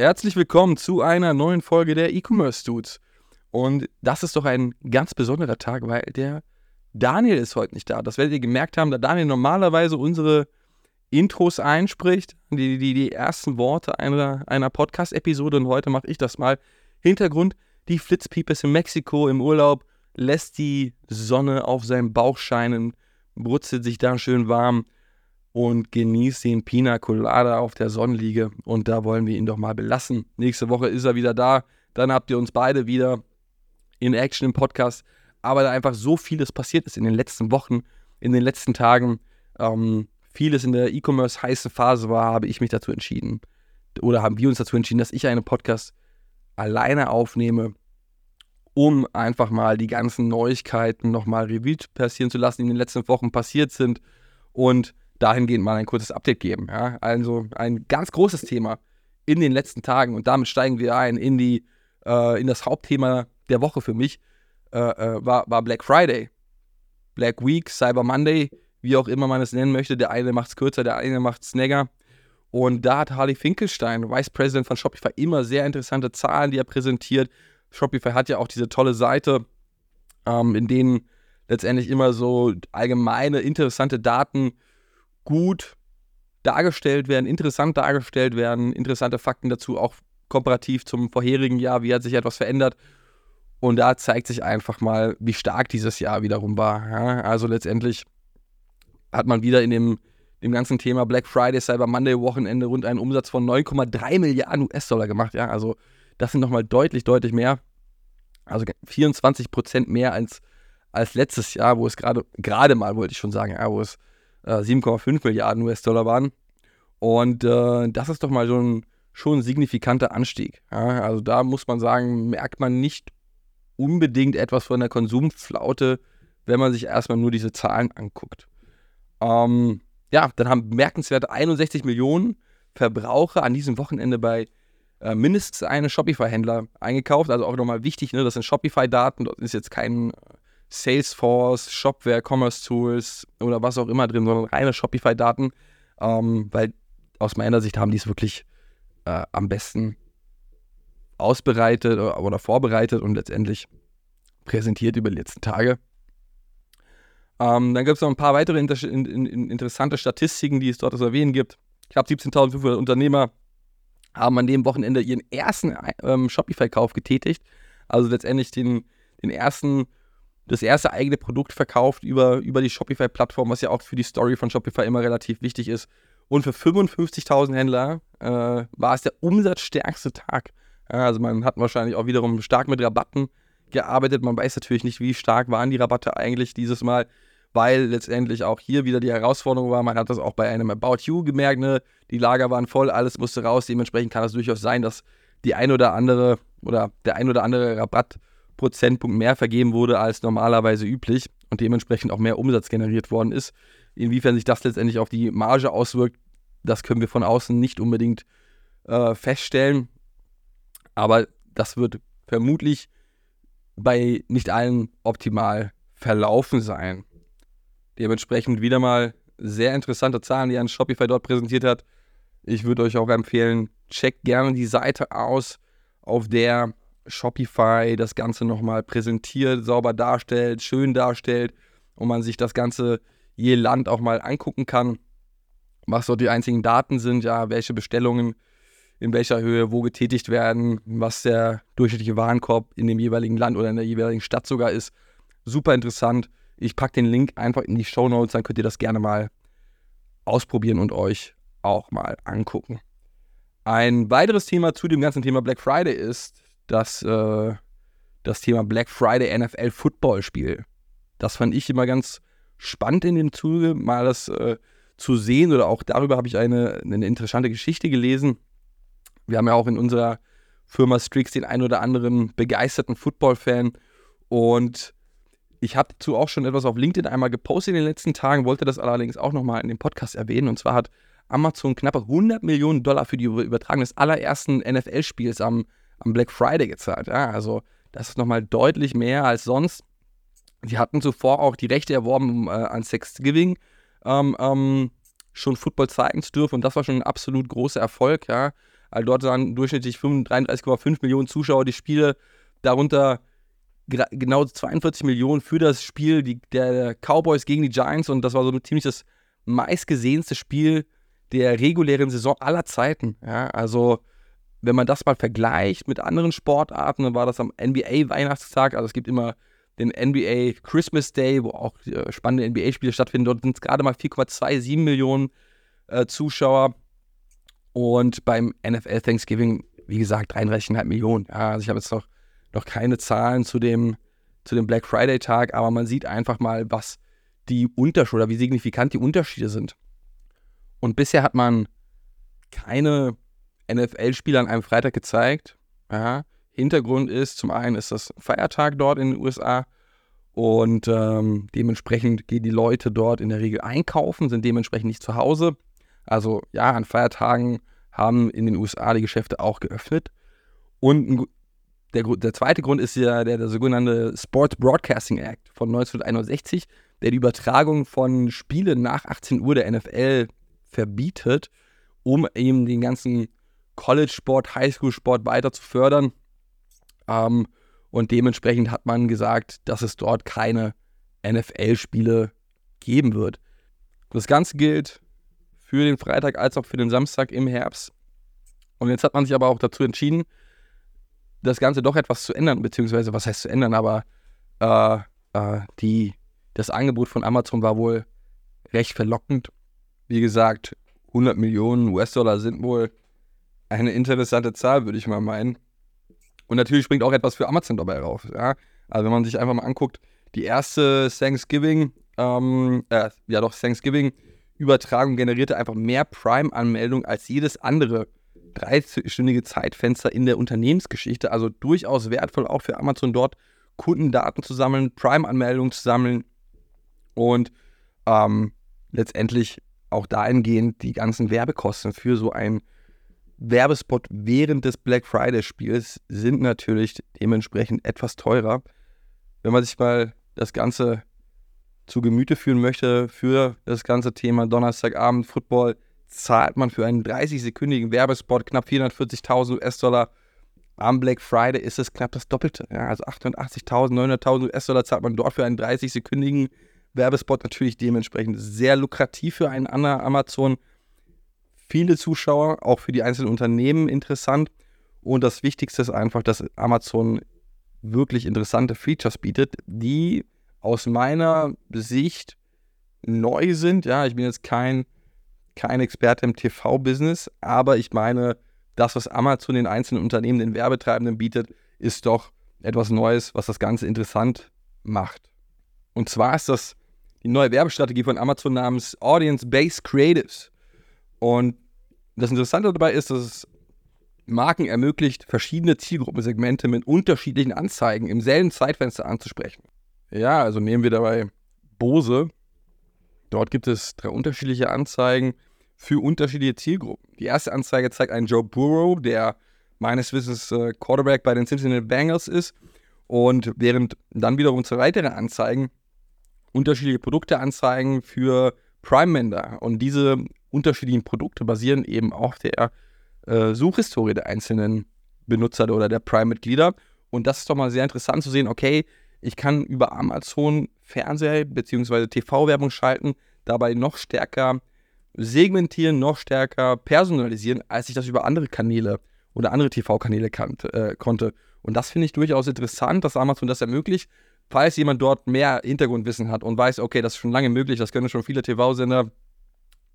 Herzlich willkommen zu einer neuen Folge der E-Commerce Dudes. Und das ist doch ein ganz besonderer Tag, weil der Daniel ist heute nicht da. Das werdet ihr gemerkt haben, da Daniel normalerweise unsere Intros einspricht, die, die, die ersten Worte einer, einer Podcast-Episode. Und heute mache ich das mal. Hintergrund, die Flitzpiepe in Mexiko im Urlaub, lässt die Sonne auf seinem Bauch scheinen, brutzelt sich da schön warm und genießt den Pina Colada auf der Sonnenliege. Und da wollen wir ihn doch mal belassen. Nächste Woche ist er wieder da. Dann habt ihr uns beide wieder in Action im Podcast. Aber da einfach so vieles passiert ist in den letzten Wochen, in den letzten Tagen, ähm, vieles in der E-Commerce heißen Phase war, habe ich mich dazu entschieden. Oder haben wir uns dazu entschieden, dass ich einen Podcast alleine aufnehme, um einfach mal die ganzen Neuigkeiten nochmal Revue passieren zu lassen, die in den letzten Wochen passiert sind. Und dahingehend mal ein kurzes Update geben. Ja? Also ein ganz großes Thema in den letzten Tagen und damit steigen wir ein in die äh, in das Hauptthema der Woche für mich äh, äh, war, war Black Friday, Black Week, Cyber Monday, wie auch immer man es nennen möchte. Der eine macht es kürzer, der eine macht es länger. Und da hat Harley Finkelstein, Vice President von Shopify, immer sehr interessante Zahlen, die er präsentiert. Shopify hat ja auch diese tolle Seite, ähm, in denen letztendlich immer so allgemeine, interessante Daten gut dargestellt werden, interessant dargestellt werden, interessante Fakten dazu, auch komparativ zum vorherigen Jahr, wie hat sich etwas verändert. Und da zeigt sich einfach mal, wie stark dieses Jahr wiederum war. Also letztendlich hat man wieder in dem, dem ganzen Thema Black Friday, Cyber Monday Wochenende rund einen Umsatz von 9,3 Milliarden US-Dollar gemacht. Ja? Also das sind nochmal deutlich, deutlich mehr. Also 24 Prozent mehr als, als letztes Jahr, wo es gerade gerade mal, wollte ich schon sagen, ja, wo es äh, 7,5 Milliarden US-Dollar waren. Und äh, das ist doch mal so ein, schon signifikanter Anstieg. Ja? Also da muss man sagen, merkt man nicht unbedingt etwas von der Konsumflaute, wenn man sich erstmal nur diese Zahlen anguckt. Ähm, ja, dann haben bemerkenswerte 61 Millionen Verbraucher an diesem Wochenende bei äh, mindestens einem Shopify-Händler eingekauft. Also auch nochmal wichtig, ne, das sind Shopify-Daten, dort ist jetzt kein äh, Salesforce, Shopware, Commerce Tools oder was auch immer drin, sondern reine Shopify-Daten, ähm, weil aus meiner Sicht haben die es wirklich äh, am besten ausbereitet oder, oder, vorbereitet und letztendlich präsentiert über die letzten Tage. Ähm, dann gibt es noch ein paar weitere inter in, in, interessante Statistiken, die es dort zu erwähnen gibt. Ich glaube, 17.500 Unternehmer haben an dem Wochenende ihren ersten ähm, Shopify-Kauf getätigt. Also letztendlich den, den ersten das erste eigene Produkt verkauft über, über die Shopify-Plattform, was ja auch für die Story von Shopify immer relativ wichtig ist. Und für 55.000 Händler äh, war es der umsatzstärkste Tag. Ja, also man hat wahrscheinlich auch wiederum stark mit Rabatten gearbeitet. Man weiß natürlich nicht, wie stark waren die Rabatte eigentlich dieses Mal, weil letztendlich auch hier wieder die Herausforderung war. Man hat das auch bei einem About You gemerkt, ne? die Lager waren voll, alles musste raus. Dementsprechend kann es durchaus sein, dass die ein oder andere oder der ein oder andere Rabatt Prozentpunkt mehr vergeben wurde als normalerweise üblich und dementsprechend auch mehr Umsatz generiert worden ist. Inwiefern sich das letztendlich auf die Marge auswirkt, das können wir von außen nicht unbedingt äh, feststellen. Aber das wird vermutlich bei nicht allen optimal verlaufen sein. Dementsprechend wieder mal sehr interessante Zahlen, die ein Shopify dort präsentiert hat. Ich würde euch auch empfehlen, checkt gerne die Seite aus, auf der Shopify das Ganze nochmal präsentiert, sauber darstellt, schön darstellt und man sich das Ganze je Land auch mal angucken kann, was so die einzigen Daten sind, ja, welche Bestellungen in welcher Höhe wo getätigt werden, was der durchschnittliche Warenkorb in dem jeweiligen Land oder in der jeweiligen Stadt sogar ist. Super interessant. Ich packe den Link einfach in die Show Notes, dann könnt ihr das gerne mal ausprobieren und euch auch mal angucken. Ein weiteres Thema zu dem ganzen Thema Black Friday ist, dass äh, das Thema Black Friday NFL Football Spiel. Das fand ich immer ganz spannend in dem Zuge, mal das äh, zu sehen oder auch darüber habe ich eine, eine interessante Geschichte gelesen. Wir haben ja auch in unserer Firma Strix den ein oder anderen begeisterten Football-Fan und ich habe dazu auch schon etwas auf LinkedIn einmal gepostet in den letzten Tagen, wollte das allerdings auch nochmal in dem Podcast erwähnen. Und zwar hat Amazon knappe 100 Millionen Dollar für die Übertragung des allerersten NFL-Spiels am, am Black Friday gezahlt. Ja, also das ist nochmal deutlich mehr als sonst. Sie hatten zuvor auch die Rechte erworben, um äh, an Thanksgiving ähm, ähm, schon Football zeigen zu dürfen. Und das war schon ein absolut großer Erfolg. Ja. Also dort waren durchschnittlich 33,5 Millionen Zuschauer die Spiele, darunter genau 42 Millionen für das Spiel die, der Cowboys gegen die Giants. Und das war so ziemlich das meistgesehenste Spiel der regulären Saison aller Zeiten. Ja. Also wenn man das mal vergleicht mit anderen Sportarten, dann war das am NBA-Weihnachtstag. Also es gibt immer den NBA Christmas Day, wo auch äh, spannende NBA-Spiele stattfinden. Dort sind es gerade mal 4,27 Millionen äh, Zuschauer. Und beim NFL Thanksgiving, wie gesagt, 33,5 Millionen. Ja, also ich habe jetzt noch, noch keine Zahlen zu dem, zu dem Black Friday-Tag, aber man sieht einfach mal, was die Unterschiede oder wie signifikant die Unterschiede sind. Und bisher hat man keine NFL-Spieler an einem Freitag gezeigt. Ja. Hintergrund ist, zum einen ist das Feiertag dort in den USA und ähm, dementsprechend gehen die Leute dort in der Regel einkaufen, sind dementsprechend nicht zu Hause. Also ja, an Feiertagen haben in den USA die Geschäfte auch geöffnet. Und der, der zweite Grund ist ja der, der sogenannte Sports Broadcasting Act von 1961, der die Übertragung von Spielen nach 18 Uhr der NFL verbietet, um eben den ganzen College-Sport, Highschool-Sport weiter zu fördern. Ähm, und dementsprechend hat man gesagt, dass es dort keine NFL-Spiele geben wird. Das Ganze gilt für den Freitag als auch für den Samstag im Herbst. Und jetzt hat man sich aber auch dazu entschieden, das Ganze doch etwas zu ändern, beziehungsweise was heißt zu ändern, aber äh, äh, die, das Angebot von Amazon war wohl recht verlockend. Wie gesagt, 100 Millionen US-Dollar sind wohl eine interessante Zahl, würde ich mal meinen. Und natürlich springt auch etwas für Amazon dabei rauf. Ja? Also wenn man sich einfach mal anguckt, die erste Thanksgiving, ähm, äh, ja doch, Thanksgiving-Übertragung generierte einfach mehr Prime-Anmeldungen als jedes andere dreistündige Zeitfenster in der Unternehmensgeschichte. Also durchaus wertvoll auch für Amazon dort Kundendaten zu sammeln, Prime-Anmeldungen zu sammeln und ähm, letztendlich auch dahingehend die ganzen Werbekosten für so ein Werbespot während des Black Friday-Spiels sind natürlich dementsprechend etwas teurer. Wenn man sich mal das Ganze zu Gemüte führen möchte für das ganze Thema Donnerstagabend Football, zahlt man für einen 30-sekündigen Werbespot knapp 440.000 US-Dollar. Am Black Friday ist es knapp das Doppelte. Ja, also 880.000, 900.000 US-Dollar zahlt man dort für einen 30-sekündigen Werbespot. Natürlich dementsprechend sehr lukrativ für einen anderen Amazon viele Zuschauer, auch für die einzelnen Unternehmen interessant. Und das Wichtigste ist einfach, dass Amazon wirklich interessante Features bietet, die aus meiner Sicht neu sind. Ja, ich bin jetzt kein, kein Experte im TV-Business, aber ich meine, das, was Amazon den einzelnen Unternehmen, den Werbetreibenden bietet, ist doch etwas Neues, was das Ganze interessant macht. Und zwar ist das die neue Werbestrategie von Amazon namens Audience-Based Creatives. Und das Interessante dabei ist, dass es Marken ermöglicht, verschiedene Zielgruppensegmente mit unterschiedlichen Anzeigen im selben Zeitfenster anzusprechen. Ja, also nehmen wir dabei Bose. Dort gibt es drei unterschiedliche Anzeigen für unterschiedliche Zielgruppen. Die erste Anzeige zeigt einen Joe Burrow, der meines Wissens äh, Quarterback bei den Cincinnati Bengals ist. Und während dann wiederum zwei weitere Anzeigen unterschiedliche Produkte anzeigen für Prime-Mender. Und diese unterschiedlichen Produkte basieren eben auf der äh, Suchhistorie der einzelnen Benutzer oder der Prime-Mitglieder. Und das ist doch mal sehr interessant zu sehen, okay, ich kann über Amazon Fernseher bzw. TV-Werbung schalten, dabei noch stärker segmentieren, noch stärker personalisieren, als ich das über andere Kanäle oder andere TV-Kanäle äh, konnte. Und das finde ich durchaus interessant, dass Amazon das ermöglicht. Falls jemand dort mehr Hintergrundwissen hat und weiß, okay, das ist schon lange möglich, das können schon viele TV-Sender,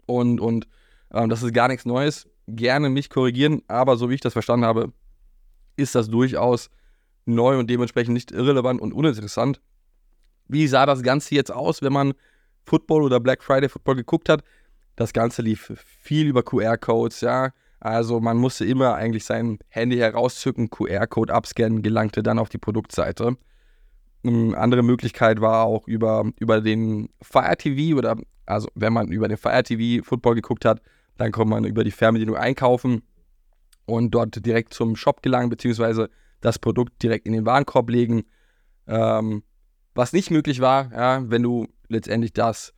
und, und ähm, das ist gar nichts Neues. Gerne mich korrigieren, aber so wie ich das verstanden habe, ist das durchaus neu und dementsprechend nicht irrelevant und uninteressant. Wie sah das Ganze jetzt aus, wenn man Football oder Black Friday Football geguckt hat? Das Ganze lief viel über QR-Codes, ja. Also man musste immer eigentlich sein Handy herauszücken, QR-Code abscannen, gelangte dann auf die Produktseite. Eine andere Möglichkeit war auch über, über den Fire TV oder also wenn man über den Fire TV Football geguckt hat, dann konnte man über die Fernbedienung einkaufen und dort direkt zum Shop gelangen, beziehungsweise das Produkt direkt in den Warenkorb legen. Ähm, was nicht möglich war, ja, wenn du letztendlich das,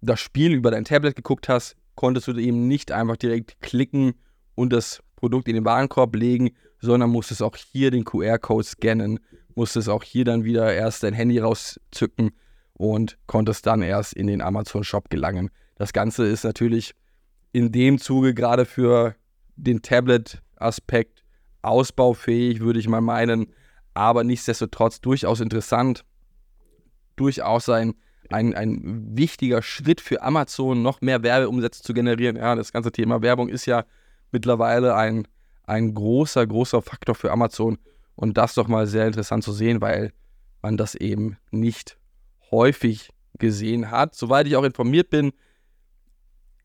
das Spiel über dein Tablet geguckt hast, konntest du eben nicht einfach direkt klicken und das Produkt in den Warenkorb legen, sondern musstest auch hier den QR-Code scannen, musstest auch hier dann wieder erst dein Handy rauszücken und konntest dann erst in den Amazon-Shop gelangen. Das Ganze ist natürlich in dem Zuge gerade für den Tablet-Aspekt ausbaufähig, würde ich mal meinen, aber nichtsdestotrotz durchaus interessant, durchaus ein, ein, ein wichtiger Schritt für Amazon, noch mehr Werbeumsätze zu generieren. Ja, das ganze Thema Werbung ist ja mittlerweile ein, ein großer, großer Faktor für Amazon und das doch mal sehr interessant zu sehen, weil man das eben nicht häufig gesehen hat. Soweit ich auch informiert bin,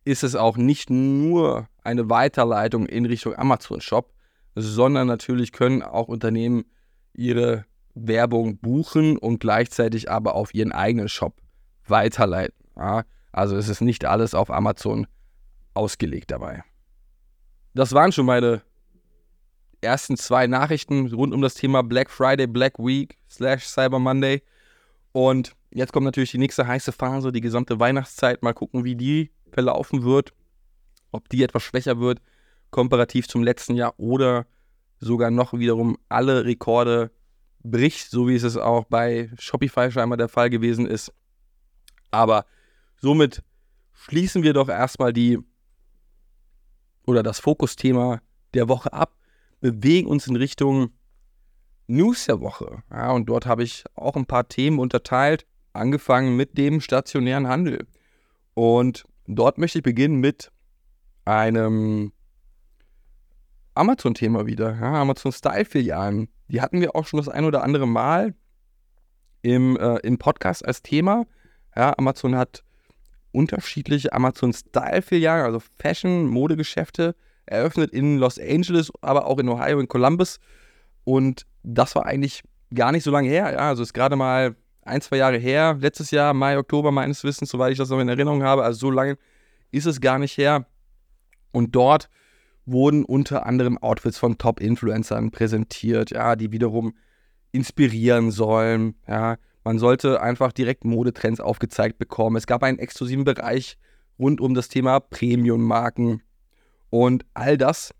ist es auch nicht nur eine Weiterleitung in Richtung Amazon Shop, sondern natürlich können auch Unternehmen ihre Werbung buchen und gleichzeitig aber auf ihren eigenen Shop weiterleiten. Ja? Also es ist nicht alles auf Amazon ausgelegt dabei. Das waren schon meine ersten zwei Nachrichten rund um das Thema Black Friday, Black Week slash Cyber Monday. Und jetzt kommt natürlich die nächste heiße Phase, die gesamte Weihnachtszeit. Mal gucken, wie die verlaufen wird, ob die etwas schwächer wird, komparativ zum letzten Jahr oder sogar noch wiederum alle Rekorde bricht, so wie es auch bei Shopify scheinbar der Fall gewesen ist. Aber somit schließen wir doch erstmal die oder das Fokusthema der Woche ab, bewegen uns in Richtung News der Woche. Ja, und dort habe ich auch ein paar Themen unterteilt, angefangen mit dem stationären Handel. Und dort möchte ich beginnen mit einem Amazon-Thema wieder. Ja, Amazon-Style-Filialen. Die hatten wir auch schon das ein oder andere Mal im, äh, im Podcast als Thema. Ja, Amazon hat unterschiedliche Amazon-Style-Filialen, also Fashion-Modegeschäfte, eröffnet in Los Angeles, aber auch in Ohio, in Columbus. Und das war eigentlich gar nicht so lange her. Ja, also ist gerade mal ein, zwei Jahre her, letztes Jahr, Mai, Oktober meines Wissens, soweit ich das noch in Erinnerung habe. Also so lange ist es gar nicht her. Und dort wurden unter anderem Outfits von Top-Influencern präsentiert, ja, die wiederum inspirieren sollen. Ja. Man sollte einfach direkt Modetrends aufgezeigt bekommen. Es gab einen exklusiven Bereich rund um das Thema Premium-Marken. Und all das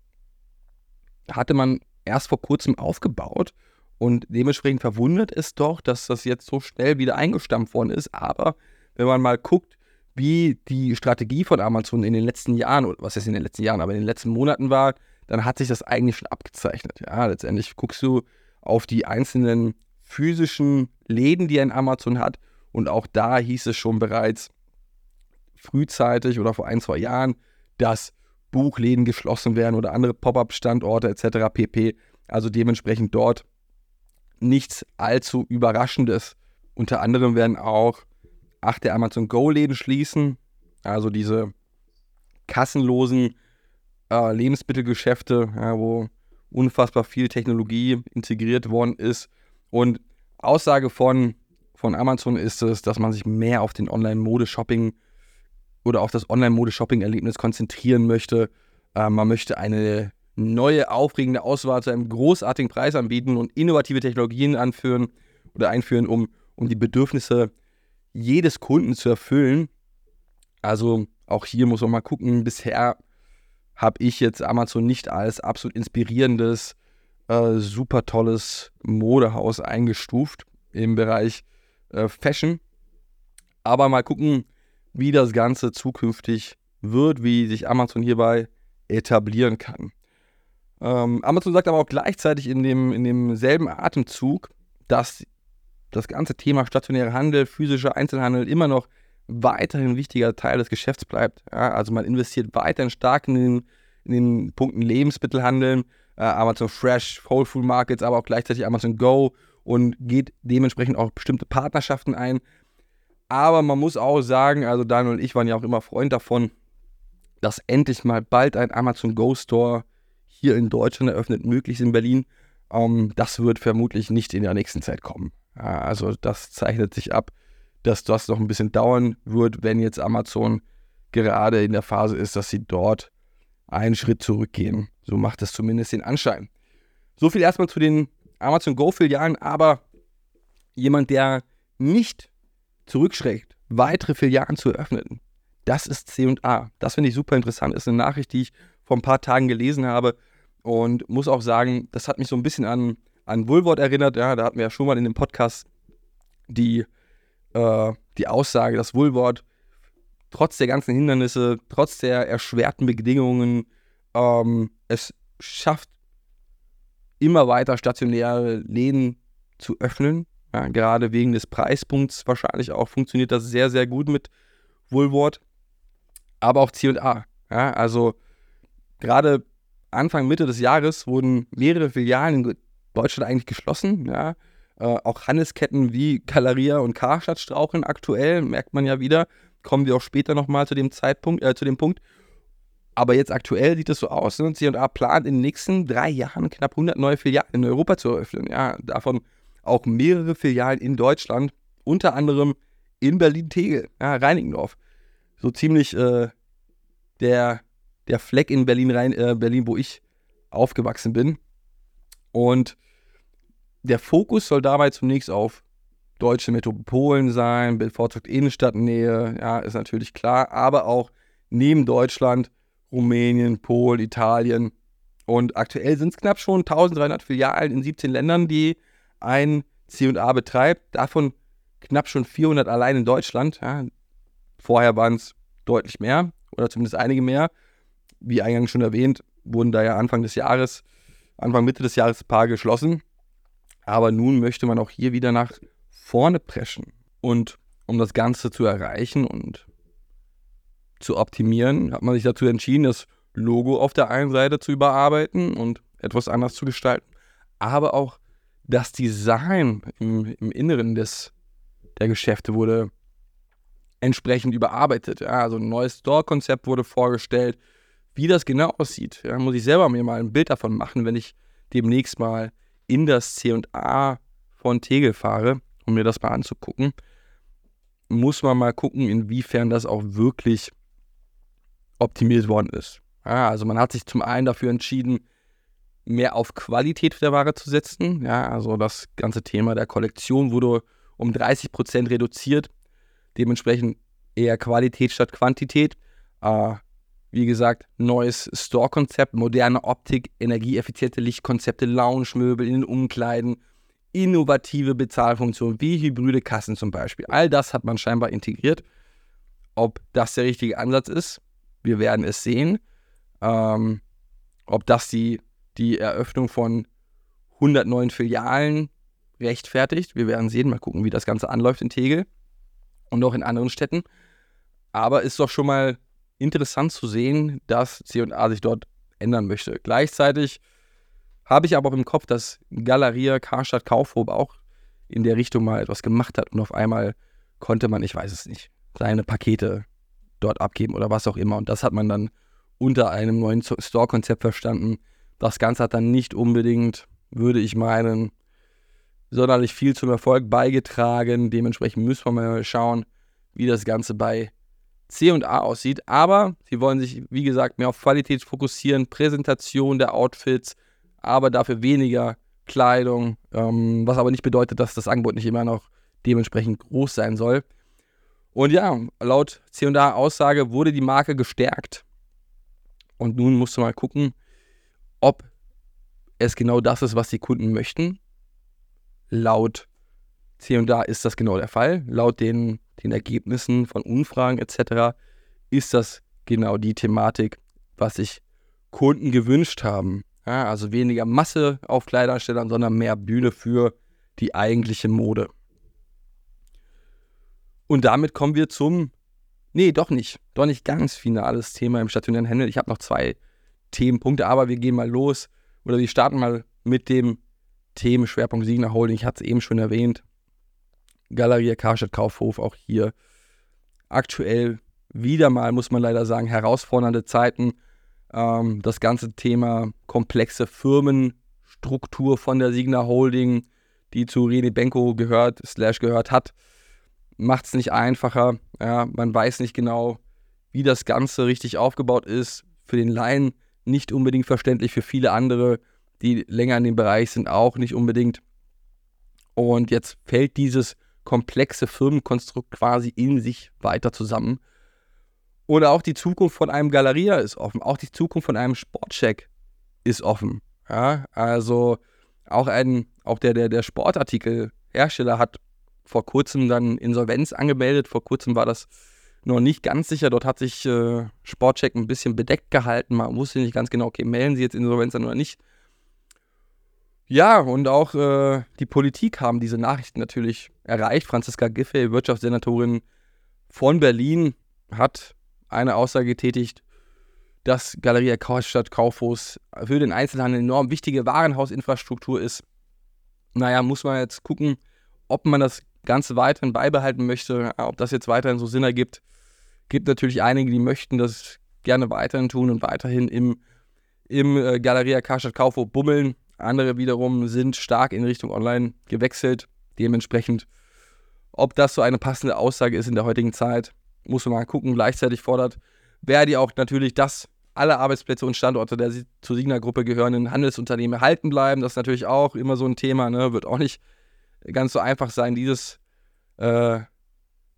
hatte man erst vor kurzem aufgebaut und dementsprechend verwundert es doch, dass das jetzt so schnell wieder eingestampft worden ist. Aber wenn man mal guckt, wie die Strategie von Amazon in den letzten Jahren, oder was ist in den letzten Jahren, aber in den letzten Monaten war, dann hat sich das eigentlich schon abgezeichnet. Ja, letztendlich guckst du auf die einzelnen physischen Läden, die ein Amazon hat. Und auch da hieß es schon bereits frühzeitig oder vor ein, zwei Jahren, dass Buchläden geschlossen werden oder andere Pop-up-Standorte etc. pp. Also dementsprechend dort nichts allzu Überraschendes. Unter anderem werden auch acht der Amazon Go-Läden schließen. Also diese kassenlosen äh, Lebensmittelgeschäfte, ja, wo unfassbar viel Technologie integriert worden ist. Und Aussage von, von Amazon ist es, dass man sich mehr auf den Online-Mode-Shopping oder auf das Online-Mode-Shopping-Erlebnis konzentrieren möchte. Äh, man möchte eine neue, aufregende Auswahl zu einem großartigen Preis anbieten und innovative Technologien anführen oder einführen, um, um die Bedürfnisse jedes Kunden zu erfüllen. Also auch hier muss man mal gucken, bisher habe ich jetzt Amazon nicht als absolut inspirierendes, äh, super tolles Modehaus eingestuft im Bereich äh, Fashion. Aber mal gucken, wie das Ganze zukünftig wird, wie sich Amazon hierbei etablieren kann. Ähm, Amazon sagt aber auch gleichzeitig in, dem, in demselben Atemzug, dass das ganze Thema stationärer Handel, physischer Einzelhandel immer noch weiterhin ein wichtiger Teil des Geschäfts bleibt. Ja, also man investiert weiterhin stark in den, in den Punkten Lebensmittelhandeln, äh, Amazon Fresh, Whole Food Markets, aber auch gleichzeitig Amazon Go und geht dementsprechend auch bestimmte Partnerschaften ein. Aber man muss auch sagen, also Daniel und ich waren ja auch immer Freund davon, dass endlich mal bald ein Amazon Go Store hier in Deutschland eröffnet, möglichst in Berlin. Ähm, das wird vermutlich nicht in der nächsten Zeit kommen. Also das zeichnet sich ab, dass das noch ein bisschen dauern wird, wenn jetzt Amazon gerade in der Phase ist, dass sie dort einen Schritt zurückgehen. So macht es zumindest den Anschein. So viel erstmal zu den Amazon Go-Filialen, aber jemand, der nicht zurückschreckt, weitere Filialen zu eröffnen, das ist C&A. Das finde ich super interessant. Ist eine Nachricht, die ich vor ein paar Tagen gelesen habe und muss auch sagen, das hat mich so ein bisschen an, an Woolworth erinnert. Ja, da hatten wir ja schon mal in dem Podcast die, äh, die Aussage, dass Woolworth trotz der ganzen Hindernisse, trotz der erschwerten Bedingungen, ähm, es schafft, immer weiter stationäre Läden zu öffnen. Ja, gerade wegen des Preispunkts wahrscheinlich auch funktioniert das sehr, sehr gut mit Woolworth. Aber auch C&A. Ja, also gerade Anfang, Mitte des Jahres wurden mehrere Filialen in Deutschland eigentlich geschlossen. Ja. Äh, auch Handelsketten wie Galeria und Karstadt strauchen aktuell, merkt man ja wieder. Kommen wir auch später nochmal zu dem Zeitpunkt, äh, zu dem Punkt. Aber jetzt aktuell sieht es so aus. Ne? C&A plant in den nächsten drei Jahren knapp 100 neue Filialen in Europa zu eröffnen. Ja, davon auch mehrere Filialen in Deutschland, unter anderem in Berlin-Tegel, ja, Reinickendorf. So ziemlich äh, der, der Fleck in Berlin, rein, äh, Berlin, wo ich aufgewachsen bin. Und der Fokus soll dabei zunächst auf deutsche Metropolen sein, bevorzugt Innenstadtnähe, ja, ist natürlich klar, aber auch neben Deutschland Rumänien, Polen, Italien. Und aktuell sind es knapp schon 1300 Filialen in 17 Ländern, die ein CA betreibt. Davon knapp schon 400 allein in Deutschland. Ja. Vorher waren es deutlich mehr oder zumindest einige mehr. Wie eingangs schon erwähnt, wurden da ja Anfang des Jahres, Anfang Mitte des Jahres ein paar geschlossen. Aber nun möchte man auch hier wieder nach vorne preschen. Und um das Ganze zu erreichen und zu optimieren, hat man sich dazu entschieden, das Logo auf der einen Seite zu überarbeiten und etwas anders zu gestalten, aber auch das Design im, im Inneren des, der Geschäfte wurde entsprechend überarbeitet. Ja, also ein neues Store-Konzept wurde vorgestellt. Wie das genau aussieht, ja, muss ich selber mir mal ein Bild davon machen, wenn ich demnächst mal in das C&A von Tegel fahre, um mir das mal anzugucken. Muss man mal gucken, inwiefern das auch wirklich optimiert worden ist. Ja, also man hat sich zum einen dafür entschieden, mehr auf Qualität der Ware zu setzen. Ja, also das ganze Thema der Kollektion wurde um 30 Prozent reduziert. Dementsprechend eher Qualität statt Quantität. Äh, wie gesagt, neues Store-Konzept, moderne Optik, energieeffiziente Lichtkonzepte, Lounge-Möbel in den Umkleiden, innovative Bezahlfunktionen wie hybride Kassen zum Beispiel. All das hat man scheinbar integriert. Ob das der richtige Ansatz ist, wir werden es sehen. Ähm, ob das die, die Eröffnung von 109 Filialen rechtfertigt. Wir werden sehen. Mal gucken, wie das Ganze anläuft in Tegel und auch in anderen Städten. Aber ist doch schon mal interessant zu sehen, dass C&A sich dort ändern möchte. Gleichzeitig habe ich aber auch im Kopf, dass Galeria, Karstadt, Kaufhof auch in der Richtung mal etwas gemacht hat und auf einmal konnte man, ich weiß es nicht, seine Pakete dort abgeben oder was auch immer. Und das hat man dann unter einem neuen Store-Konzept verstanden. Das Ganze hat dann nicht unbedingt, würde ich meinen, sonderlich viel zum Erfolg beigetragen. Dementsprechend müssen wir mal schauen, wie das Ganze bei C und A aussieht. Aber sie wollen sich, wie gesagt, mehr auf Qualität fokussieren, Präsentation der Outfits, aber dafür weniger Kleidung, ähm, was aber nicht bedeutet, dass das Angebot nicht immer noch dementsprechend groß sein soll. Und ja, laut C&A-Aussage wurde die Marke gestärkt. Und nun musst du mal gucken, ob es genau das ist, was die Kunden möchten. Laut C&A ist das genau der Fall. Laut den, den Ergebnissen von Umfragen etc. ist das genau die Thematik, was sich Kunden gewünscht haben. Ja, also weniger Masse auf Kleiderstellern, sondern mehr Bühne für die eigentliche Mode. Und damit kommen wir zum, nee, doch nicht, doch nicht ganz finales Thema im stationären Handel. Ich habe noch zwei Themenpunkte, aber wir gehen mal los oder wir starten mal mit dem Themenschwerpunkt Signer Holding. Ich hatte es eben schon erwähnt. Galeria Karstadt Kaufhof auch hier aktuell wieder mal, muss man leider sagen, herausfordernde Zeiten. Ähm, das ganze Thema komplexe Firmenstruktur von der Signa Holding, die zu René Benko gehört, slash gehört hat, macht es nicht einfacher. Ja, man weiß nicht genau, wie das Ganze richtig aufgebaut ist. Für den Laien nicht unbedingt verständlich, für viele andere, die länger in dem Bereich sind, auch nicht unbedingt. Und jetzt fällt dieses komplexe Firmenkonstrukt quasi in sich weiter zusammen. Oder auch die Zukunft von einem Galeria ist offen. Auch die Zukunft von einem Sportcheck ist offen. Ja, also auch ein, auch der, der, der Sportartikelhersteller hat vor kurzem dann Insolvenz angemeldet. Vor kurzem war das noch nicht ganz sicher. Dort hat sich äh, Sportcheck ein bisschen bedeckt gehalten. Man wusste nicht ganz genau, okay, melden sie jetzt Insolvenz an oder nicht. Ja, und auch äh, die Politik haben diese Nachrichten natürlich erreicht. Franziska Giffey, Wirtschaftssenatorin von Berlin, hat eine Aussage getätigt, dass Galeria Karstadt Kaufhaus für den Einzelhandel enorm wichtige Warenhausinfrastruktur ist. Naja, muss man jetzt gucken, ob man das Ganze weiterhin beibehalten möchte, ob das jetzt weiterhin so Sinn ergibt. Gibt natürlich einige, die möchten das gerne weiterhin tun und weiterhin im, im äh, Galeria Karstadt Kaufhof bummeln. Andere wiederum sind stark in Richtung Online gewechselt. Dementsprechend, ob das so eine passende Aussage ist in der heutigen Zeit, muss man mal gucken. Gleichzeitig fordert Verdi auch natürlich, dass alle Arbeitsplätze und Standorte der zur Signa-Gruppe gehörenden Handelsunternehmen erhalten bleiben. Das ist natürlich auch immer so ein Thema, ne? wird auch nicht ganz so einfach sein, dieses, äh,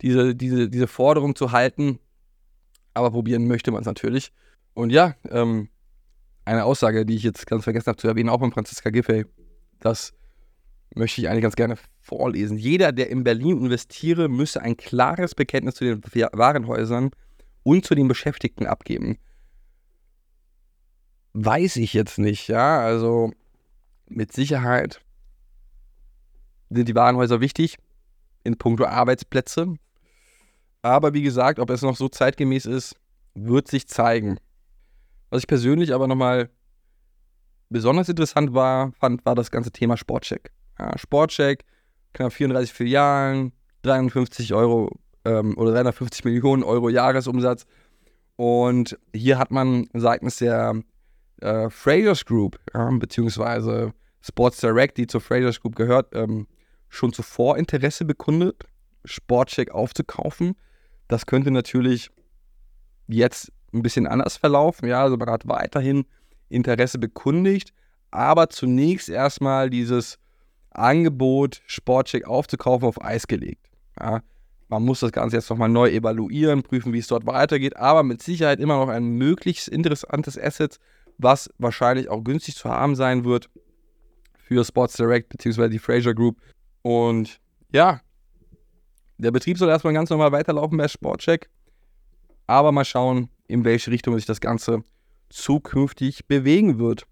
diese, diese, diese Forderung zu halten. Aber probieren möchte man es natürlich. Und ja, ähm, eine Aussage, die ich jetzt ganz vergessen habe zu erwähnen, auch von Franziska Giffey, das möchte ich eigentlich ganz gerne vorlesen. Jeder, der in Berlin investiere, müsse ein klares Bekenntnis zu den Warenhäusern und zu den Beschäftigten abgeben. Weiß ich jetzt nicht, ja. Also mit Sicherheit sind die Warenhäuser wichtig in puncto Arbeitsplätze. Aber wie gesagt, ob es noch so zeitgemäß ist, wird sich zeigen. Was ich persönlich aber nochmal besonders interessant war, fand, war das ganze Thema Sportcheck. Ja, Sportcheck, knapp 34 Filialen, 53 Euro ähm, oder 350 Millionen Euro Jahresumsatz. Und hier hat man seitens der äh, Frasers Group, ja, beziehungsweise Sports Direct, die zur Frasers Group gehört, ähm, schon zuvor Interesse bekundet, Sportcheck aufzukaufen. Das könnte natürlich jetzt ein bisschen anders verlaufen. Ja, also man hat weiterhin Interesse bekundigt, aber zunächst erstmal dieses Angebot, Sportcheck aufzukaufen, auf Eis gelegt. Ja, man muss das Ganze jetzt nochmal neu evaluieren, prüfen, wie es dort weitergeht, aber mit Sicherheit immer noch ein möglichst interessantes Asset, was wahrscheinlich auch günstig zu haben sein wird für Sports Direct bzw. die Fraser Group. Und ja, der Betrieb soll erstmal ganz normal weiterlaufen bei Sportcheck, aber mal schauen, in welche Richtung sich das Ganze zukünftig bewegen wird.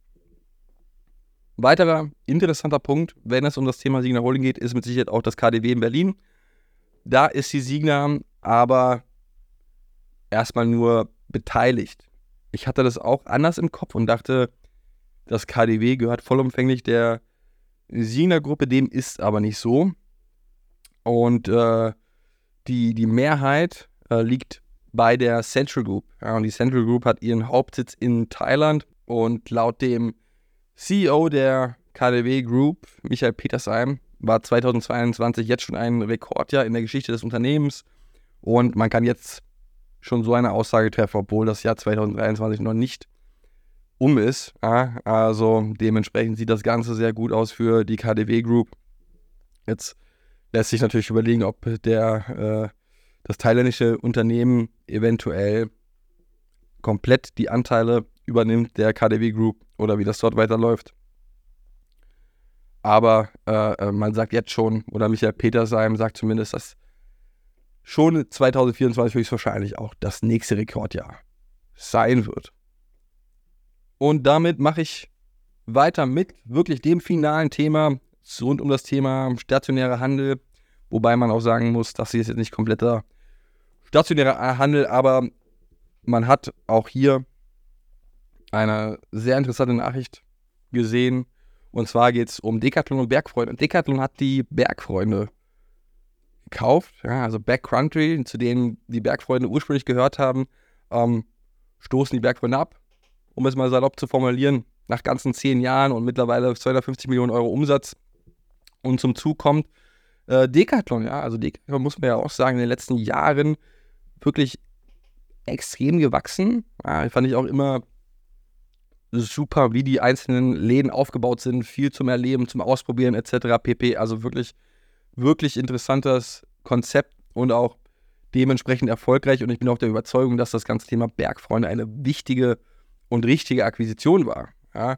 Weiterer interessanter Punkt, wenn es um das Thema Signa Holding geht, ist mit Sicherheit auch das KDW in Berlin. Da ist die Signa aber erstmal nur beteiligt. Ich hatte das auch anders im Kopf und dachte, das KDW gehört vollumfänglich der Signa-Gruppe, dem ist aber nicht so. Und äh, die, die Mehrheit äh, liegt bei der Central Group. Ja, und die Central Group hat ihren Hauptsitz in Thailand und laut dem CEO der KDW Group, Michael Petersheim, war 2022 jetzt schon ein Rekordjahr in der Geschichte des Unternehmens und man kann jetzt schon so eine Aussage treffen, obwohl das Jahr 2023 noch nicht um ist. Ja, also dementsprechend sieht das Ganze sehr gut aus für die KDW Group. Jetzt lässt sich natürlich überlegen, ob der äh, das thailändische Unternehmen eventuell komplett die Anteile übernimmt der KDW Group oder wie das dort weiterläuft. Aber äh, äh, man sagt jetzt schon, oder Michael Petersheim sagt zumindest, dass schon 2024 höchstwahrscheinlich auch das nächste Rekordjahr sein wird. Und damit mache ich weiter mit wirklich dem finalen Thema rund um das Thema stationärer Handel, wobei man auch sagen muss, dass sie jetzt nicht kompletter stationärer Handel, aber man hat auch hier eine sehr interessante Nachricht gesehen. Und zwar geht es um Decathlon und Bergfreunde. Und Decathlon hat die Bergfreunde verkauft. Ja, also Backcountry, zu denen die Bergfreunde ursprünglich gehört haben, ähm, stoßen die Bergfreunde ab, um es mal salopp zu formulieren, nach ganzen zehn Jahren und mittlerweile 250 Millionen Euro Umsatz. Und zum Zug kommt äh, Decathlon, ja. Also Decathlon muss man ja auch sagen, in den letzten Jahren wirklich extrem gewachsen. Ja, fand ich auch immer super, wie die einzelnen Läden aufgebaut sind, viel zum Erleben, zum Ausprobieren etc. pp. Also wirklich, wirklich interessantes Konzept und auch dementsprechend erfolgreich. Und ich bin auch der Überzeugung, dass das ganze Thema Bergfreunde eine wichtige und richtige Akquisition war. Ja.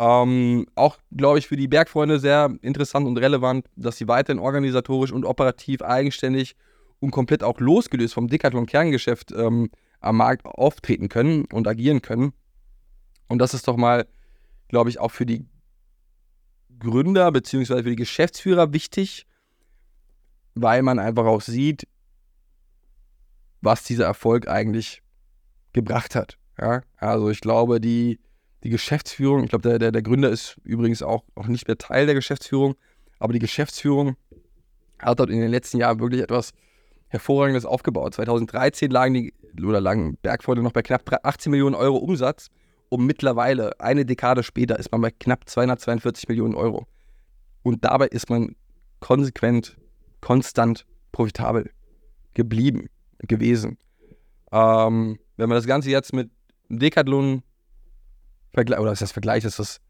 Ähm, auch, glaube ich, für die Bergfreunde sehr interessant und relevant, dass sie weiterhin organisatorisch und operativ eigenständig und komplett auch losgelöst vom Decathlon-Kerngeschäft ähm, am Markt auftreten können und agieren können. Und das ist doch mal, glaube ich, auch für die Gründer bzw. für die Geschäftsführer wichtig, weil man einfach auch sieht, was dieser Erfolg eigentlich gebracht hat. Ja? Also ich glaube, die, die Geschäftsführung, ich glaube, der, der, der Gründer ist übrigens auch, auch nicht mehr Teil der Geschäftsführung, aber die Geschäftsführung hat dort in den letzten Jahren wirklich etwas Hervorragendes aufgebaut. 2013 lagen die oder lagen Bergfreunde noch bei knapp 18 Millionen Euro Umsatz und mittlerweile, eine Dekade später, ist man bei knapp 242 Millionen Euro. Und dabei ist man konsequent, konstant profitabel geblieben, gewesen. Ähm, wenn man das Ganze jetzt mit Decathlon vergleicht, oder ist das Vergleich, ist das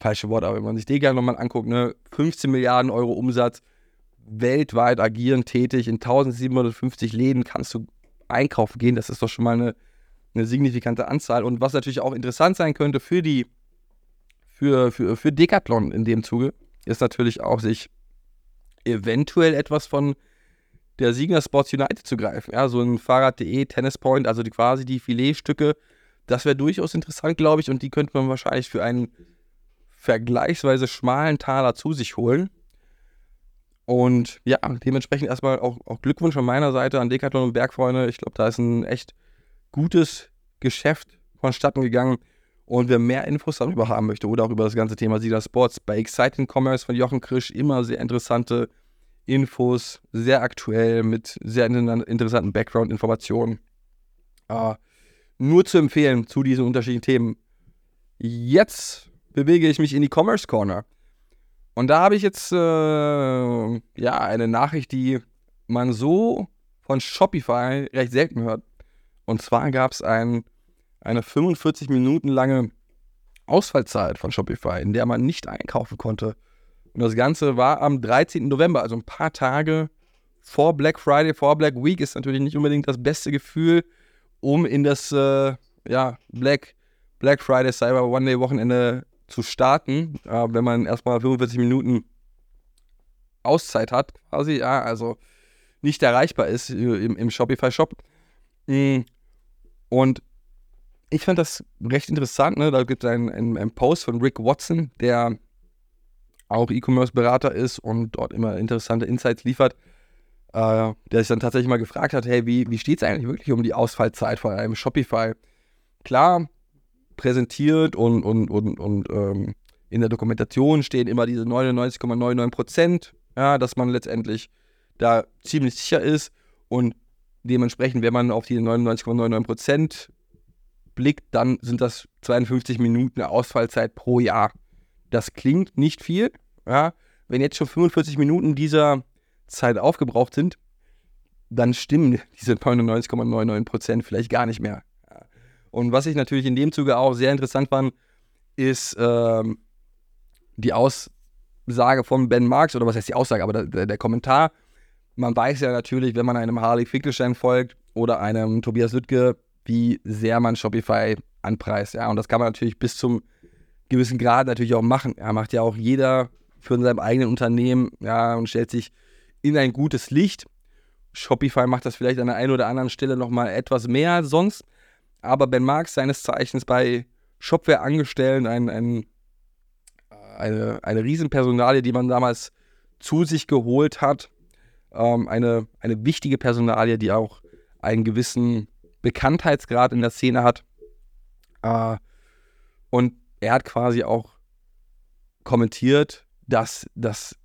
falsche Wort, aber wenn man sich Decathlon nochmal anguckt, ne, 15 Milliarden Euro Umsatz, weltweit agieren, tätig, in 1750 Läden kannst du einkaufen gehen, das ist doch schon mal eine eine signifikante Anzahl. Und was natürlich auch interessant sein könnte für die, für, für, für Decathlon in dem Zuge, ist natürlich auch, sich eventuell etwas von der Signer Sports United zu greifen. Ja, so ein Fahrrad.de, Tennis Point, also die, quasi die Filetstücke. Das wäre durchaus interessant, glaube ich, und die könnte man wahrscheinlich für einen vergleichsweise schmalen Taler zu sich holen. Und ja, dementsprechend erstmal auch, auch Glückwunsch von meiner Seite an Decathlon und Bergfreunde. Ich glaube, da ist ein echt gutes Geschäft vonstatten gegangen. Und wer mehr Infos darüber haben möchte oder auch über das ganze Thema Sida Sports, bei Exciting Commerce von Jochen Krisch immer sehr interessante Infos, sehr aktuell mit sehr interessanten Background-Informationen. Äh, nur zu empfehlen zu diesen unterschiedlichen Themen. Jetzt bewege ich mich in die Commerce Corner. Und da habe ich jetzt äh, ja eine Nachricht, die man so von Shopify recht selten hört. Und zwar gab es ein, eine 45 Minuten lange Ausfallzeit von Shopify, in der man nicht einkaufen konnte. Und das Ganze war am 13. November, also ein paar Tage vor Black Friday, vor Black Week. Ist natürlich nicht unbedingt das beste Gefühl, um in das äh, ja, Black, Black Friday, Cyber One Day Wochenende zu starten, äh, wenn man erstmal 45 Minuten Auszeit hat, quasi, ja, also nicht erreichbar ist im, im Shopify Shop. Mhm. Und ich fand das recht interessant. Ne? Da gibt es einen, einen, einen, Post von Rick Watson, der auch E-Commerce-Berater ist und dort immer interessante Insights liefert, äh, der sich dann tatsächlich mal gefragt hat, hey, wie, wie steht es eigentlich wirklich um die Ausfallzeit von einem Shopify? Klar, präsentiert und, und, und, und ähm, in der Dokumentation stehen immer diese 99,99 Prozent, ja, dass man letztendlich da ziemlich sicher ist und Dementsprechend, wenn man auf die 99,99% blickt, dann sind das 52 Minuten Ausfallzeit pro Jahr. Das klingt nicht viel. Ja? Wenn jetzt schon 45 Minuten dieser Zeit aufgebraucht sind, dann stimmen diese 99,99% vielleicht gar nicht mehr. Und was ich natürlich in dem Zuge auch sehr interessant fand, ist ähm, die Aussage von Ben Marks, oder was heißt die Aussage, aber der, der Kommentar man weiß ja natürlich, wenn man einem Harley Finkelstein folgt oder einem Tobias Lüttke, wie sehr man Shopify anpreist. Ja, und das kann man natürlich bis zum gewissen Grad natürlich auch machen. Er macht ja auch jeder für sein eigenes Unternehmen, ja, und stellt sich in ein gutes Licht. Shopify macht das vielleicht an der einen oder anderen Stelle nochmal etwas mehr als sonst. Aber Ben Marx, seines Zeichens bei Shopware angestellt, ein, ein, eine, eine Riesenpersonalie, die man damals zu sich geholt hat, ähm, eine, eine wichtige Personalie, die auch einen gewissen Bekanntheitsgrad in der Szene hat. Äh, und er hat quasi auch kommentiert, dass das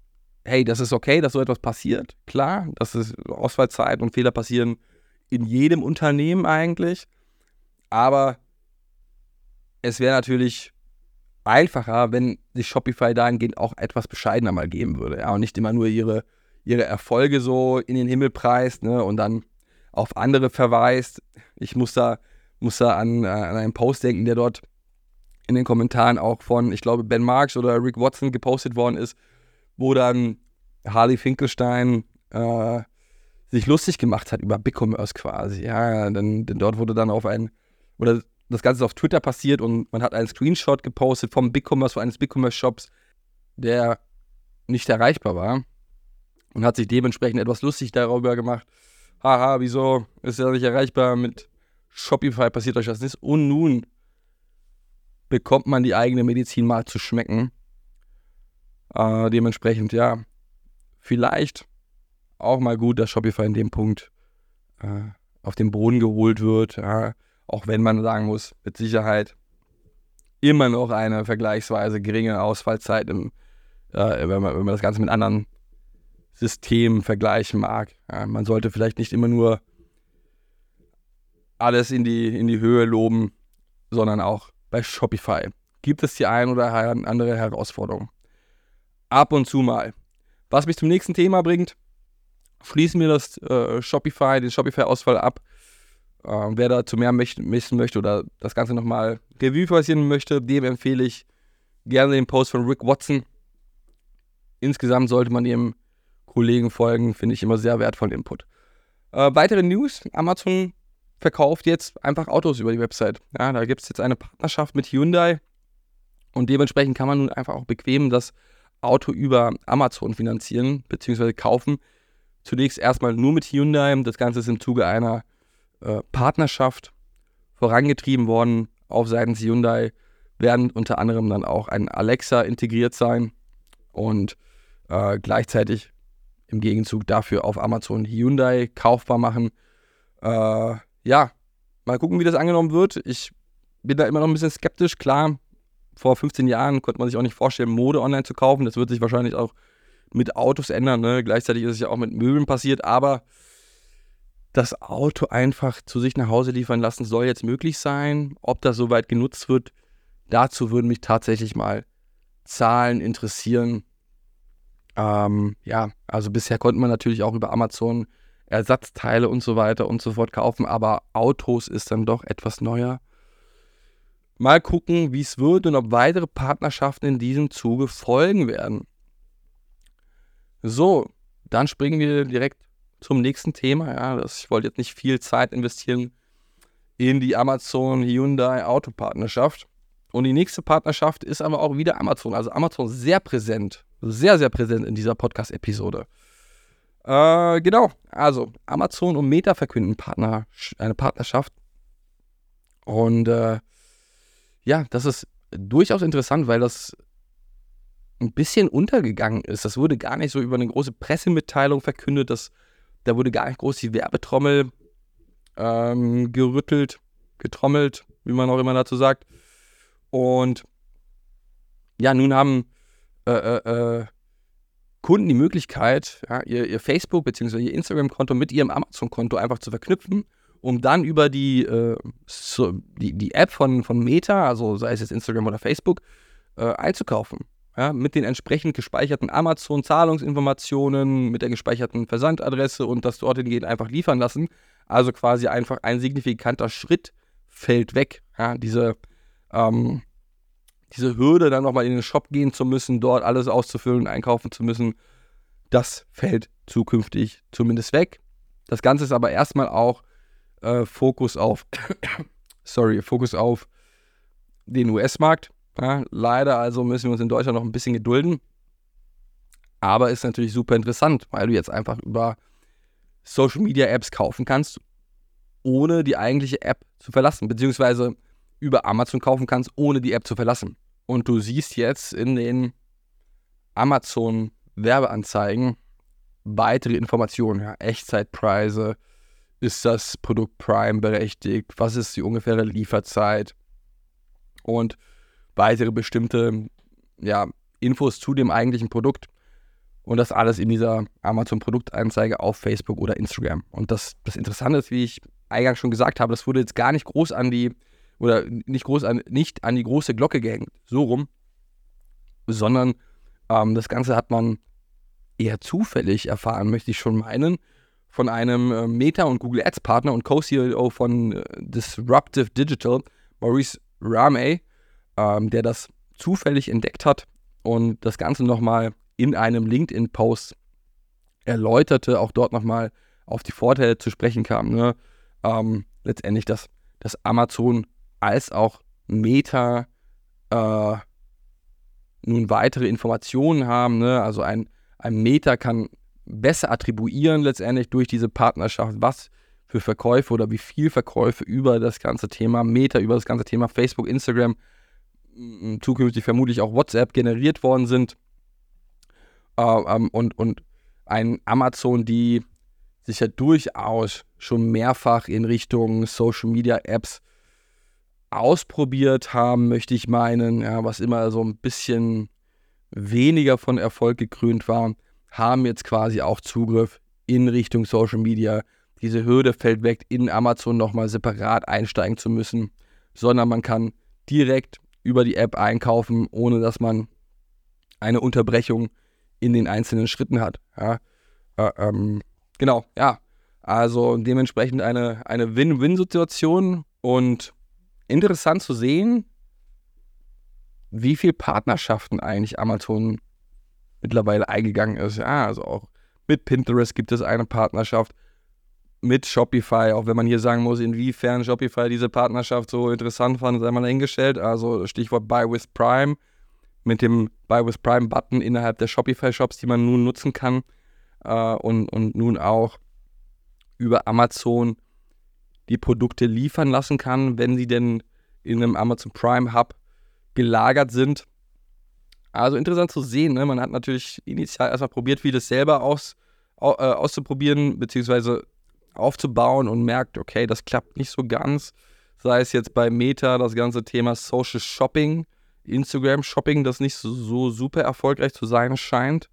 hey, das ist okay, dass so etwas passiert. Klar, das ist Ausfallzeit und Fehler passieren in jedem Unternehmen eigentlich. Aber es wäre natürlich einfacher, wenn sich Shopify dahingehend auch etwas bescheidener mal geben würde. Ja, und nicht immer nur ihre, ihre Erfolge so in den Himmel preist ne, und dann auf andere verweist. Ich muss da, muss da an, an einen Post denken, der dort in den Kommentaren auch von, ich glaube, Ben Marks oder Rick Watson gepostet worden ist, wo dann Harley Finkelstein äh, sich lustig gemacht hat über BigCommerce quasi. Ja, denn, denn dort wurde dann auf ein, oder das Ganze ist auf Twitter passiert und man hat einen Screenshot gepostet vom BigCommerce, eines BigCommerce-Shops, der nicht erreichbar war und hat sich dementsprechend etwas lustig darüber gemacht. Haha, wieso ist er nicht erreichbar? Mit Shopify passiert euch das nicht. Und nun bekommt man die eigene Medizin mal zu schmecken. Äh, dementsprechend, ja, vielleicht auch mal gut, dass Shopify in dem Punkt äh, auf den Boden geholt wird. Ja, auch wenn man sagen muss, mit Sicherheit immer noch eine vergleichsweise geringe Ausfallzeit, im, äh, wenn, man, wenn, man, das Ganze mit anderen Systemen vergleichen mag. Ja, man sollte vielleicht nicht immer nur alles in die, in die Höhe loben, sondern auch bei Shopify gibt es die ein oder andere Herausforderung. Ab und zu mal. Was mich zum nächsten Thema bringt, schließen wir das äh, Shopify, den Shopify-Ausfall ab. Äh, wer dazu mehr wissen möchte oder das Ganze nochmal Revue passieren möchte, dem empfehle ich gerne den Post von Rick Watson. Insgesamt sollte man dem Kollegen folgen, finde ich immer sehr wertvollen Input. Äh, weitere News: Amazon verkauft jetzt einfach Autos über die Website. Ja, da gibt es jetzt eine Partnerschaft mit Hyundai und dementsprechend kann man nun einfach auch bequem das Auto über Amazon finanzieren bzw. kaufen. Zunächst erstmal nur mit Hyundai. Das Ganze ist im Zuge einer äh, Partnerschaft vorangetrieben worden. Auf Seiten Hyundai werden unter anderem dann auch ein Alexa integriert sein und äh, gleichzeitig im Gegenzug dafür auf Amazon Hyundai kaufbar machen. Äh, ja, mal gucken, wie das angenommen wird. Ich bin da immer noch ein bisschen skeptisch. Klar, vor 15 Jahren konnte man sich auch nicht vorstellen, Mode online zu kaufen. Das wird sich wahrscheinlich auch mit Autos ändern. Ne? Gleichzeitig ist es ja auch mit Möbeln passiert, aber das Auto einfach zu sich nach Hause liefern lassen soll jetzt möglich sein. Ob das soweit genutzt wird, dazu würden mich tatsächlich mal Zahlen interessieren. Ähm, ja, also bisher konnte man natürlich auch über Amazon Ersatzteile und so weiter und so fort kaufen, aber Autos ist dann doch etwas neuer. Mal gucken, wie es wird und ob weitere Partnerschaften in diesem Zuge folgen werden. So, dann springen wir direkt zum nächsten Thema. Ja, das, ich wollte jetzt nicht viel Zeit investieren in die Amazon Hyundai Autopartnerschaft. Und die nächste Partnerschaft ist aber auch wieder Amazon. Also Amazon sehr präsent, sehr, sehr präsent in dieser Podcast-Episode. Äh, genau, also Amazon und Meta verkünden Partner, eine Partnerschaft. Und äh, ja, das ist durchaus interessant, weil das ein bisschen untergegangen ist. Das wurde gar nicht so über eine große Pressemitteilung verkündet. Das, da wurde gar nicht groß die Werbetrommel ähm, gerüttelt, getrommelt, wie man auch immer dazu sagt. Und ja, nun haben äh, äh, äh Kunden die Möglichkeit, ja, ihr, ihr Facebook- bzw. ihr Instagram-Konto mit ihrem Amazon-Konto einfach zu verknüpfen um dann über die, äh, so, die, die App von, von Meta, also sei es jetzt Instagram oder Facebook, äh, einzukaufen. Ja, mit den entsprechend gespeicherten Amazon-Zahlungsinformationen, mit der gespeicherten Versandadresse und das dorthin gehen einfach liefern lassen. Also quasi einfach ein signifikanter Schritt fällt weg. Ja, diese, ähm, diese Hürde, dann nochmal in den Shop gehen zu müssen, dort alles auszufüllen, einkaufen zu müssen, das fällt zukünftig zumindest weg. Das Ganze ist aber erstmal auch äh, Fokus auf, sorry, Fokus auf den US-Markt. Ja, leider also müssen wir uns in Deutschland noch ein bisschen gedulden. Aber ist natürlich super interessant, weil du jetzt einfach über Social Media Apps kaufen kannst, ohne die eigentliche App zu verlassen, beziehungsweise über Amazon kaufen kannst, ohne die App zu verlassen. Und du siehst jetzt in den Amazon Werbeanzeigen weitere Informationen, ja, Echtzeitpreise, ist das Produkt Prime berechtigt? Was ist die ungefähre Lieferzeit? Und weitere bestimmte ja, Infos zu dem eigentlichen Produkt. Und das alles in dieser Amazon-Produktanzeige auf Facebook oder Instagram. Und das, das Interessante ist, wie ich eingangs schon gesagt habe, das wurde jetzt gar nicht groß an die, oder nicht groß an, nicht an die große Glocke gehängt, so rum, sondern ähm, das Ganze hat man eher zufällig erfahren, möchte ich schon meinen, von einem äh, Meta- und Google Ads-Partner und Co-CEO von äh, Disruptive Digital, Maurice Ramey, ähm, der das zufällig entdeckt hat und das Ganze nochmal in einem LinkedIn-Post erläuterte, auch dort nochmal auf die Vorteile zu sprechen kam. Ne? Ähm, letztendlich, dass, dass Amazon als auch Meta äh, nun weitere Informationen haben. Ne? Also ein, ein Meta kann besser attribuieren letztendlich durch diese Partnerschaft, was für Verkäufe oder wie viel Verkäufe über das ganze Thema Meta, über das ganze Thema Facebook, Instagram, zukünftig vermutlich auch WhatsApp generiert worden sind. Äh, ähm, und, und ein Amazon, die sich ja durchaus schon mehrfach in Richtung Social Media Apps ausprobiert haben, möchte ich meinen, ja, was immer so ein bisschen weniger von Erfolg gekrönt war, haben jetzt quasi auch Zugriff in Richtung Social Media. Diese Hürde fällt weg, in Amazon nochmal separat einsteigen zu müssen, sondern man kann direkt über die App einkaufen, ohne dass man eine Unterbrechung in den einzelnen Schritten hat. Ja, äh, ähm, genau, ja. Also dementsprechend eine, eine Win-Win-Situation und interessant zu sehen, wie viele Partnerschaften eigentlich Amazon mittlerweile eingegangen ist. Ja, also auch mit Pinterest gibt es eine Partnerschaft, mit Shopify, auch wenn man hier sagen muss, inwiefern Shopify diese Partnerschaft so interessant fand, sei mal dahingestellt. Also Stichwort Buy with Prime mit dem Buy with Prime Button innerhalb der Shopify Shops, die man nun nutzen kann äh, und, und nun auch über Amazon die Produkte liefern lassen kann, wenn sie denn in einem Amazon Prime Hub gelagert sind. Also interessant zu sehen. Ne? Man hat natürlich initial erstmal probiert, vieles selber aus, äh, auszuprobieren, beziehungsweise aufzubauen und merkt, okay, das klappt nicht so ganz. Sei es jetzt bei Meta das ganze Thema Social Shopping, Instagram Shopping, das nicht so, so super erfolgreich zu sein scheint.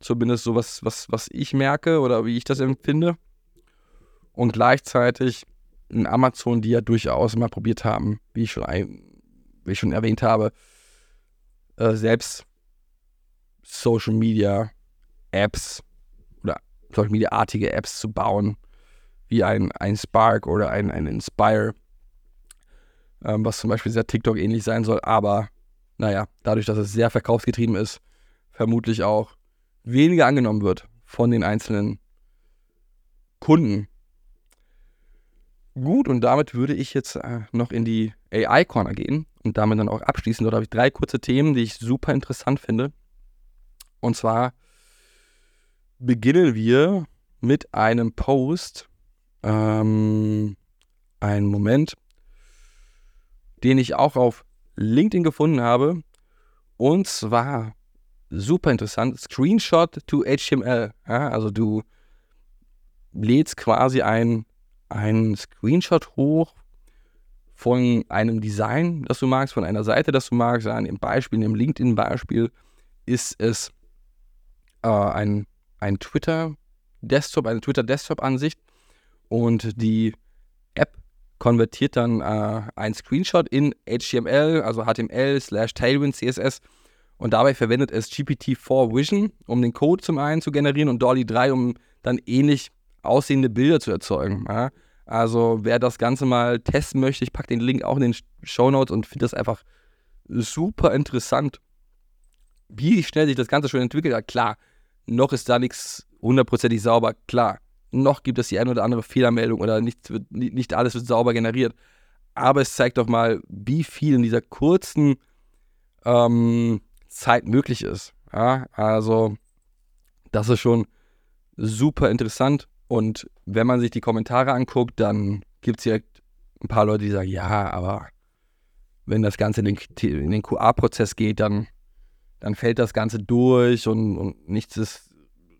Zumindest so was, was, was ich merke oder wie ich das empfinde. Und gleichzeitig in Amazon, die ja durchaus mal probiert haben, wie ich schon, wie ich schon erwähnt habe, äh, selbst Social Media Apps oder Social Media artige Apps zu bauen, wie ein, ein Spark oder ein, ein Inspire, ähm, was zum Beispiel sehr TikTok ähnlich sein soll, aber naja, dadurch, dass es sehr verkaufsgetrieben ist, vermutlich auch weniger angenommen wird von den einzelnen Kunden. Gut, und damit würde ich jetzt äh, noch in die AI-Corner gehen und damit dann auch abschließen. Dort habe ich drei kurze Themen, die ich super interessant finde. Und zwar beginnen wir mit einem Post, ähm, einen Moment, den ich auch auf LinkedIn gefunden habe. Und zwar super interessant, Screenshot to HTML. Ja, also du lädst quasi ein, ein Screenshot hoch von einem Design, das du magst, von einer Seite, das du magst. An dem Beispiel, dem LinkedIn-Beispiel ist es äh, ein, ein Twitter-Desktop, eine Twitter-Desktop-Ansicht und die App konvertiert dann äh, ein Screenshot in HTML, also HTML slash Tailwind CSS und dabei verwendet es GPT-4 Vision, um den Code zum einen zu generieren und Dolly 3, um dann ähnlich aussehende Bilder zu erzeugen. Ja? Also wer das Ganze mal testen möchte, ich packe den Link auch in den Show Notes und finde das einfach super interessant, wie schnell sich das Ganze schon entwickelt hat. Klar, noch ist da nichts hundertprozentig sauber, klar noch gibt es die eine oder andere Fehlermeldung oder nicht, nicht alles wird sauber generiert. Aber es zeigt doch mal, wie viel in dieser kurzen ähm, Zeit möglich ist. Ja, also, das ist schon super interessant. Und wenn man sich die Kommentare anguckt, dann gibt es direkt ein paar Leute, die sagen, ja, aber wenn das Ganze in den, in den QA-Prozess geht, dann, dann fällt das Ganze durch und, und nichts ist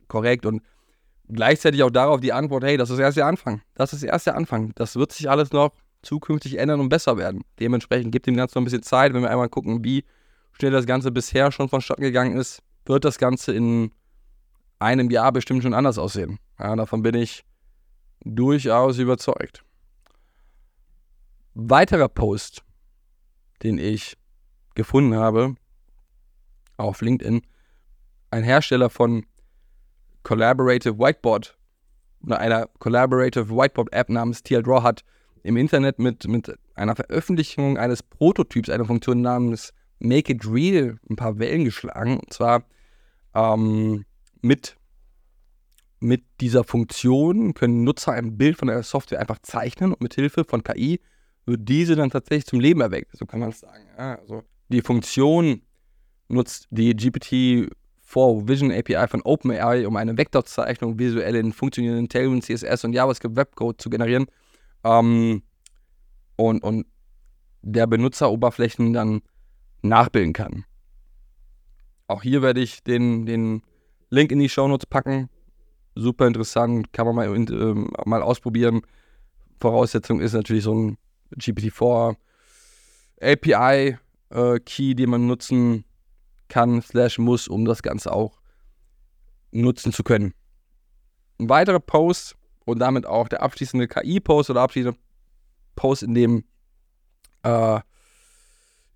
korrekt. Und gleichzeitig auch darauf die Antwort, hey, das ist erst der Anfang. Das ist erst der Anfang. Das wird sich alles noch zukünftig ändern und besser werden. Dementsprechend gibt dem Ganzen noch ein bisschen Zeit, wenn wir einmal gucken, wie schnell das Ganze bisher schon vonstatten gegangen ist, wird das Ganze in einem Jahr bestimmt schon anders aussehen. Ja, davon bin ich durchaus überzeugt. Weiterer Post, den ich gefunden habe auf LinkedIn, ein Hersteller von Collaborative Whiteboard oder einer Collaborative Whiteboard App namens TL Draw hat im Internet mit, mit einer Veröffentlichung eines Prototyps, einer Funktion namens Make It Real, ein paar Wellen geschlagen. Und zwar ähm, mit, mit dieser Funktion können Nutzer ein Bild von der Software einfach zeichnen und mit Hilfe von KI wird diese dann tatsächlich zum Leben erweckt. So kann man es sagen. Also die Funktion nutzt die GPT-4 Vision API von OpenAI, um eine Vektorzeichnung visuell in funktionierenden Tailwind, CSS und JavaScript Webcode zu generieren. Ähm, und, und der Benutzer Oberflächen dann nachbilden kann. Auch hier werde ich den, den Link in die Shownotes packen. Super interessant, kann man mal, äh, mal ausprobieren. Voraussetzung ist natürlich so ein GPT-4 API äh, Key, den man nutzen kann, slash muss, um das Ganze auch nutzen zu können. Ein weiterer Post und damit auch der abschließende KI-Post oder abschließende Post, in dem äh,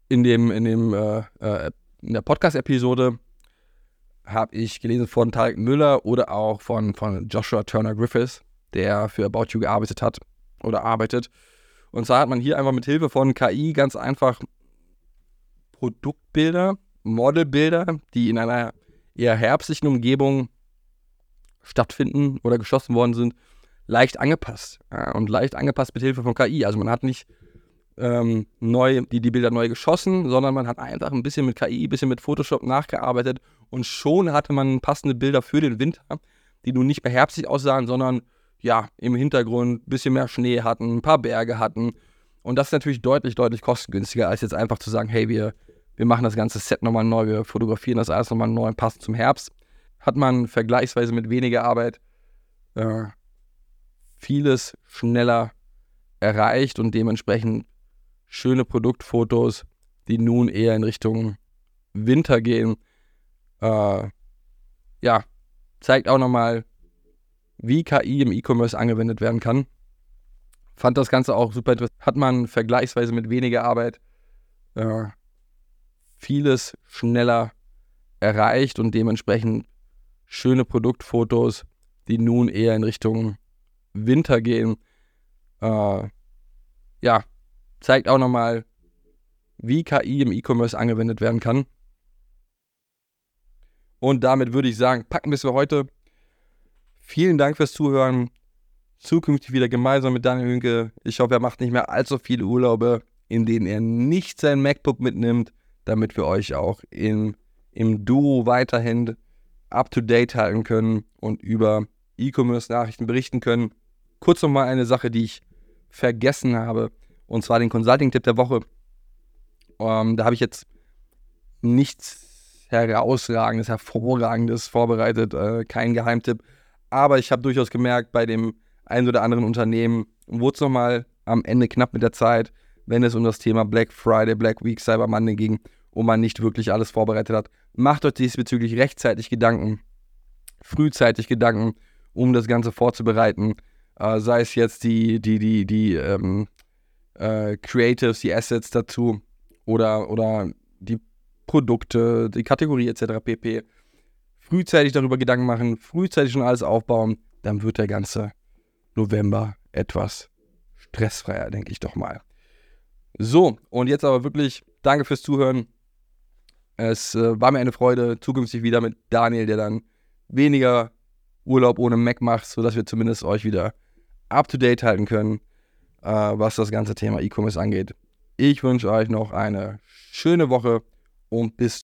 in dem in dem äh, äh in der Podcast-Episode habe ich gelesen von Tarek Müller oder auch von, von Joshua Turner Griffiths, der für About You gearbeitet hat oder arbeitet. Und zwar hat man hier einfach mit Hilfe von KI ganz einfach Produktbilder, Modelbilder, die in einer eher herbstlichen Umgebung stattfinden oder geschossen worden sind, leicht angepasst. Und leicht angepasst mit Hilfe von KI. Also man hat nicht ähm, neu, die, die Bilder neu geschossen, sondern man hat einfach ein bisschen mit KI, ein bisschen mit Photoshop nachgearbeitet und schon hatte man passende Bilder für den Winter, die nun nicht mehr herbstlich aussahen, sondern ja, im Hintergrund ein bisschen mehr Schnee hatten, ein paar Berge hatten. Und das ist natürlich deutlich, deutlich kostengünstiger, als jetzt einfach zu sagen, hey, wir, wir machen das ganze Set nochmal neu, wir fotografieren das alles nochmal neu, passend zum Herbst. Hat man vergleichsweise mit weniger Arbeit äh, vieles schneller erreicht und dementsprechend schöne Produktfotos, die nun eher in Richtung Winter gehen. Äh, ja, zeigt auch nochmal, wie KI im E-Commerce angewendet werden kann. Fand das Ganze auch super interessant. Hat man vergleichsweise mit weniger Arbeit äh, vieles schneller erreicht und dementsprechend schöne Produktfotos, die nun eher in Richtung Winter gehen. Äh, ja, zeigt auch nochmal, wie KI im E-Commerce angewendet werden kann. Und damit würde ich sagen, packen wir es für heute. Vielen Dank fürs Zuhören. Zukünftig wieder gemeinsam mit Daniel Hünke. Ich hoffe, er macht nicht mehr allzu viele Urlaube, in denen er nicht sein MacBook mitnimmt, damit wir euch auch in, im Duo weiterhin up-to-date halten können und über E-Commerce-Nachrichten berichten können. Kurz nochmal eine Sache, die ich vergessen habe. Und zwar den Consulting-Tipp der Woche. Ähm, da habe ich jetzt nichts herausragendes, hervorragendes vorbereitet, äh, kein Geheimtipp. Aber ich habe durchaus gemerkt, bei dem einen oder anderen Unternehmen wurde es nochmal am Ende knapp mit der Zeit, wenn es um das Thema Black Friday, Black Week, Cyber Monday ging und man nicht wirklich alles vorbereitet hat. Macht euch diesbezüglich rechtzeitig Gedanken, frühzeitig Gedanken, um das Ganze vorzubereiten. Äh, sei es jetzt die, die, die, die ähm, äh, Creatives, die Assets dazu oder, oder die Produkte, die Kategorie etc. pp. Frühzeitig darüber Gedanken machen, frühzeitig schon alles aufbauen, dann wird der ganze November etwas stressfreier, denke ich doch mal. So, und jetzt aber wirklich danke fürs Zuhören. Es äh, war mir eine Freude, zukünftig wieder mit Daniel, der dann weniger Urlaub ohne Mac macht, sodass wir zumindest euch wieder up to date halten können äh, was das ganze Thema E-Commerce angeht. Ich wünsche euch noch eine schöne Woche und bis